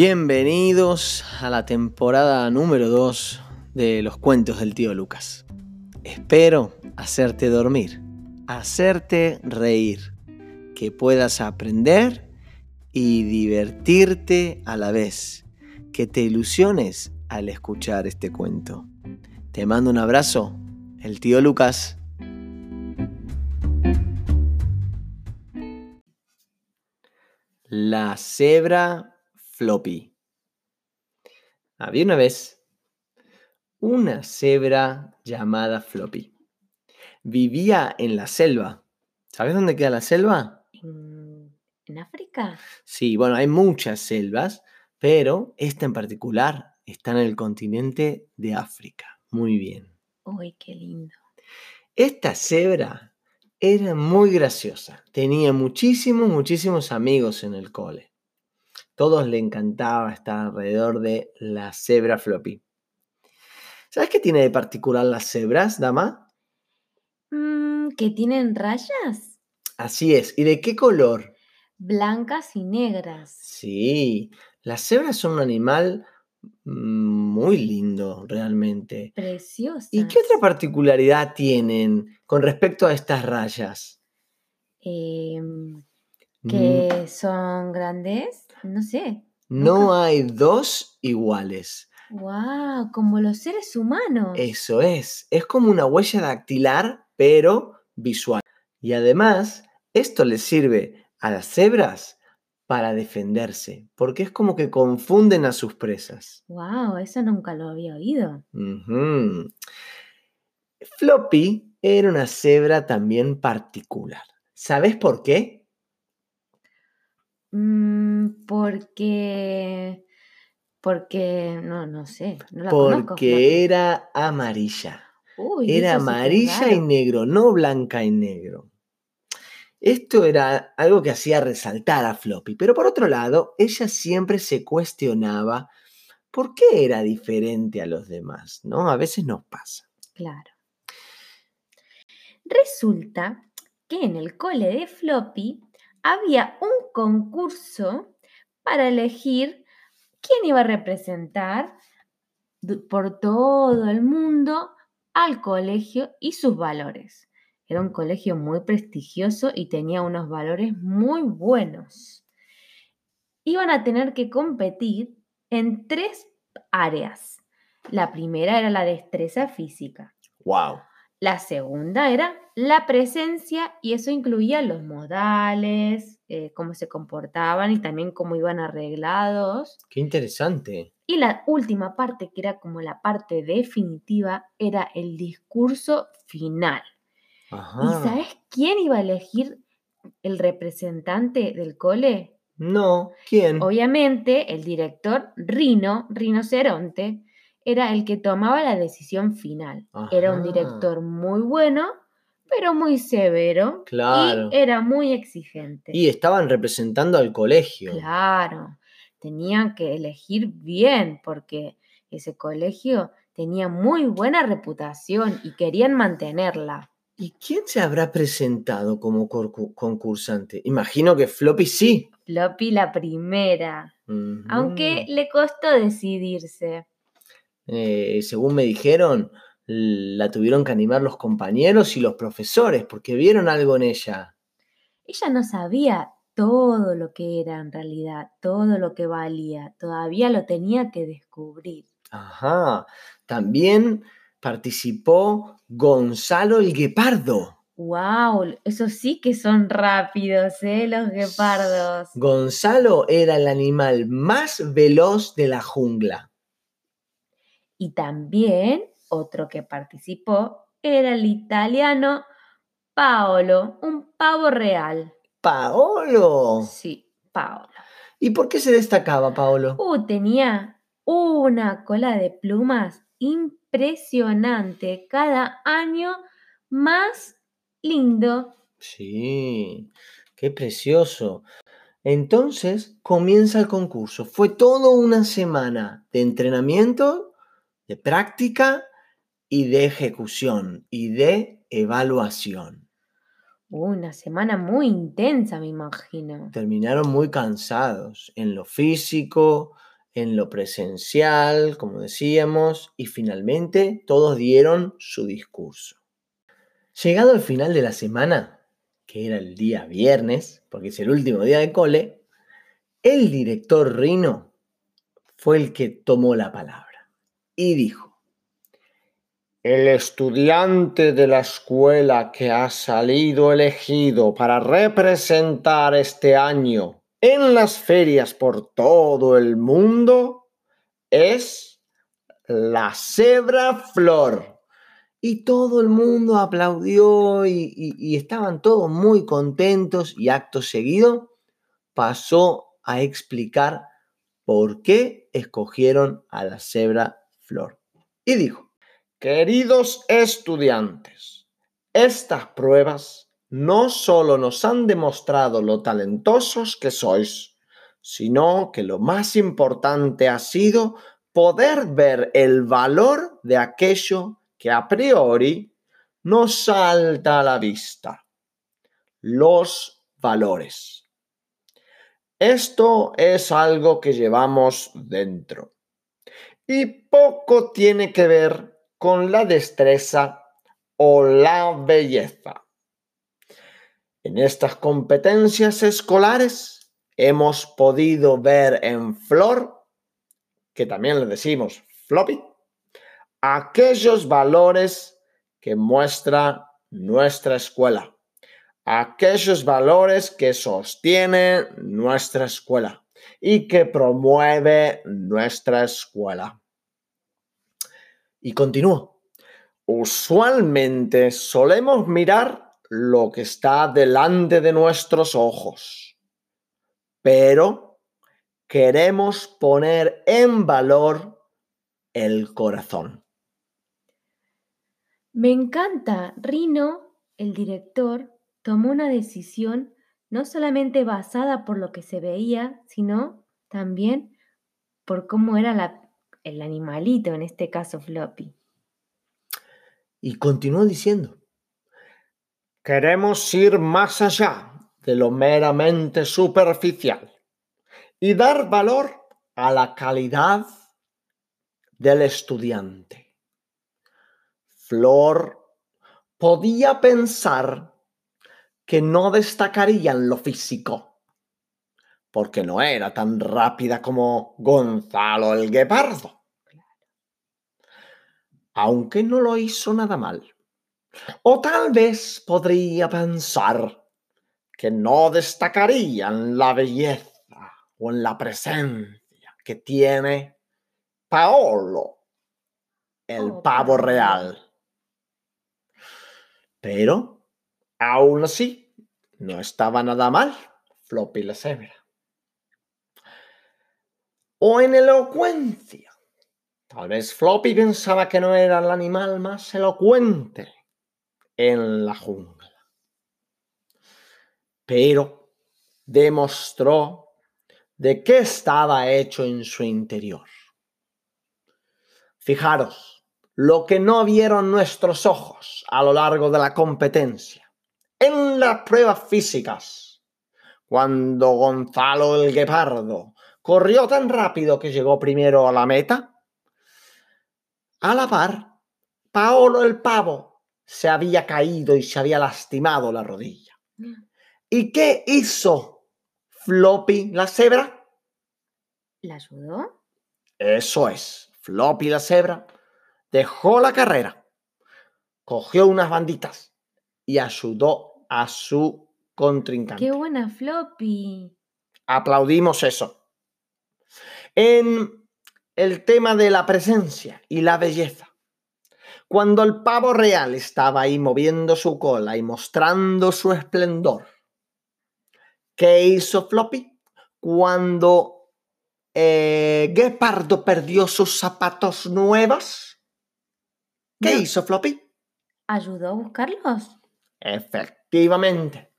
Bienvenidos a la temporada número 2 de los cuentos del tío Lucas. Espero hacerte dormir, hacerte reír, que puedas aprender y divertirte a la vez, que te ilusiones al escuchar este cuento. Te mando un abrazo, el tío Lucas. La cebra Floppy. Había una vez una cebra llamada Floppy. Vivía en la selva. ¿Sabes dónde queda la selva? ¿En, en África? Sí, bueno, hay muchas selvas, pero esta en particular está en el continente de África. Muy bien. Uy, qué lindo. Esta cebra era muy graciosa. Tenía muchísimos, muchísimos amigos en el cole. Todos le encantaba estar alrededor de la cebra floppy. ¿Sabes qué tiene de particular las cebras, dama? Mm, ¿Que tienen rayas? Así es. ¿Y de qué color? Blancas y negras. Sí, las cebras son un animal muy lindo realmente. Preciosas. ¿Y qué otra particularidad tienen con respecto a estas rayas? Mm, que son grandes, no sé. No hay dos iguales. Wow, como los seres humanos. Eso es. Es como una huella dactilar, pero visual. Y además, esto les sirve a las cebras para defenderse, porque es como que confunden a sus presas. Wow, eso nunca lo había oído. Floppy era una cebra también particular. ¿Sabes por qué? Mm, porque. Porque. No, no sé. No la conozco. Porque era amarilla. Uy, Era sí amarilla y negro, no blanca y negro. Esto era algo que hacía resaltar a Floppy, pero por otro lado, ella siempre se cuestionaba por qué era diferente a los demás, ¿no? A veces nos pasa. Claro. Resulta que en el cole de Floppy había un concurso para elegir quién iba a representar por todo el mundo al colegio y sus valores. Era un colegio muy prestigioso y tenía unos valores muy buenos. Iban a tener que competir en tres áreas. La primera era la destreza física. ¡Wow! La segunda era la presencia y eso incluía los modales, eh, cómo se comportaban y también cómo iban arreglados. ¡Qué interesante! Y la última parte, que era como la parte definitiva, era el discurso final. ¿Y sabes quién iba a elegir el representante del cole? No, ¿quién? Obviamente, el director Rino, Rinoceronte, era el que tomaba la decisión final. Era un director muy bueno, pero muy severo. Claro. Y era muy exigente. Y estaban representando al colegio. Claro, tenían que elegir bien porque ese colegio tenía muy buena reputación y querían mantenerla. ¿Y quién se habrá presentado como concursante? Imagino que Floppy sí. Floppy la primera, aunque le costó decidirse. Eh, según me dijeron, la tuvieron que animar los compañeros y los profesores porque vieron algo en ella. Ella no sabía todo lo que era en realidad, todo lo que valía, todavía lo tenía que descubrir. Ajá. También participó Gonzalo el Guepardo. ¡Wow! Esos sí que son rápidos, ¿eh? Los guepardos. Gonzalo era el animal más veloz de la jungla. Y también otro que participó era el italiano Paolo, un pavo real. ¡Paolo! Sí, Paolo. ¿Y por qué se destacaba Paolo? Uh, tenía una cola de plumas impresionante, cada año más lindo. Sí, qué precioso. Entonces comienza el concurso. Fue toda una semana de entrenamiento, de práctica y de ejecución y de evaluación. Una semana muy intensa, me imagino. Terminaron muy cansados en lo físico, en lo presencial, como decíamos, y finalmente todos dieron su discurso. Llegado el final de la semana, que era el día viernes, porque es el último día de cole, el director Rino fue el que tomó la palabra y dijo, el estudiante de la escuela que ha salido elegido para representar este año en las ferias por todo el mundo es la cebra flor. Y todo el mundo aplaudió y, estaban todos muy contentos y acto seguido pasó a explicar por qué escogieron a la cebra flor. Y dijo, queridos estudiantes, estas pruebas no solo nos han demostrado lo talentosos que sois, sino que lo más importante ha sido poder ver el valor de aquello que a priori no salta a la vista. Los valores. Esto es algo que llevamos dentro y poco tiene que ver con la destreza o la belleza. En estas competencias escolares hemos podido ver en flor, que también le decimos floppy, aquellos valores que muestra nuestra escuela, aquellos valores que sostiene nuestra escuela y que promueve nuestra escuela. Y continúo. Usualmente solemos mirar lo que está delante de nuestros ojos, pero queremos poner en valor el corazón. Me encanta. Rino, el director, tomó una decisión no solamente basada por lo que se veía, sino también por cómo era el animalito, en este caso Floppy. Y continuó diciendo, queremos ir más allá de lo meramente superficial y dar valor a la calidad del estudiante. Flor podía pensar que no destacaría en lo físico, porque no era tan rápida como Gonzalo el Guepardo. Aunque no lo hizo nada mal. O tal vez podría pensar que no destacaría en la belleza o en la presencia que tiene Paolo, el oh, pavo real. Pero, aún así, no estaba nada mal Floppy la cebra. O en elocuencia. Tal vez Floppy pensaba que no era el animal más elocuente en la jungla. Pero demostró de qué estaba hecho en su interior. Fijaros, lo que no vieron nuestros ojos a lo largo de la competencia. En las pruebas físicas, cuando Gonzalo el Guepardo corrió tan rápido que llegó primero a la meta, a la par, Paolo el pavo se había caído y se había lastimado la rodilla. Mm. ¿Y qué hizo Floppy la cebra? ¿La ayudó? Eso es, Floppy la cebra dejó la carrera, cogió unas banditas y ayudó a su contrincante. ¡Qué buena floppy! Aplaudimos eso. En el tema de la presencia y la belleza. Cuando el pavo real estaba ahí moviendo su cola y mostrando su esplendor, ¿qué hizo Floppy? Cuando eh, Gepardo perdió sus zapatos nuevos, ¿Qué hizo Floppy? ¿Ayudó a buscarlos? Efectivamente.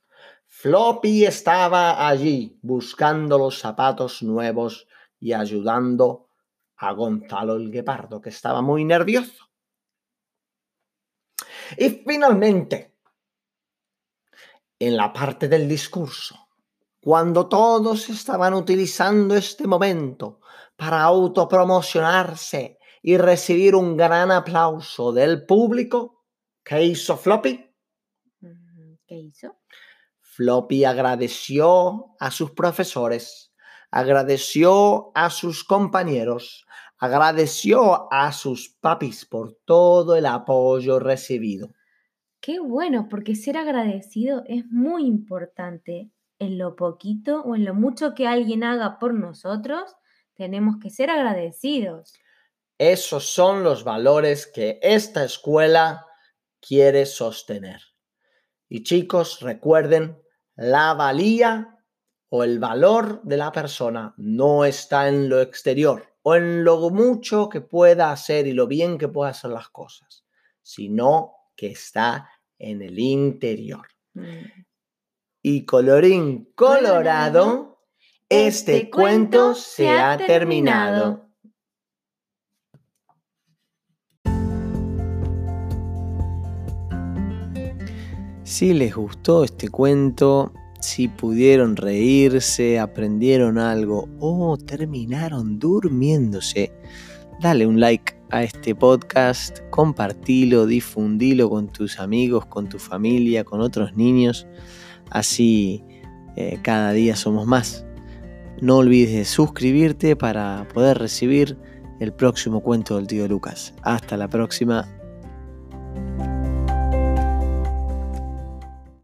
Floppy estaba allí buscando los zapatos nuevos y ayudando a Gonzalo el Guepardo, que estaba muy nervioso. Y finalmente, en la parte del discurso, cuando todos estaban utilizando este momento para autopromocionarse y recibir un gran aplauso del público, ¿qué hizo Floppy? ¿Qué hizo? Floppy agradeció a sus profesores, agradeció a sus compañeros, agradeció a sus papis por todo el apoyo recibido. Qué bueno, porque ser agradecido es muy importante. En lo poquito o en lo mucho que alguien haga por nosotros, tenemos que ser agradecidos. Esos son los valores que esta escuela quiere sostener. Y chicos, recuerden, la valía o el valor de la persona no está en lo exterior o en lo mucho que pueda hacer y lo bien que pueda hacer las cosas, sino que está en el interior. Mm. Y colorín colorado, este, cuento se ha terminado. Si les gustó este cuento, si pudieron reírse, aprendieron algo o terminaron durmiéndose, dale un like a este podcast, compartilo, difundilo con tus amigos, con tu familia, con otros niños, así eh, cada día somos más. No olvides de suscribirte para poder recibir el próximo cuento del tío Lucas. Hasta la próxima.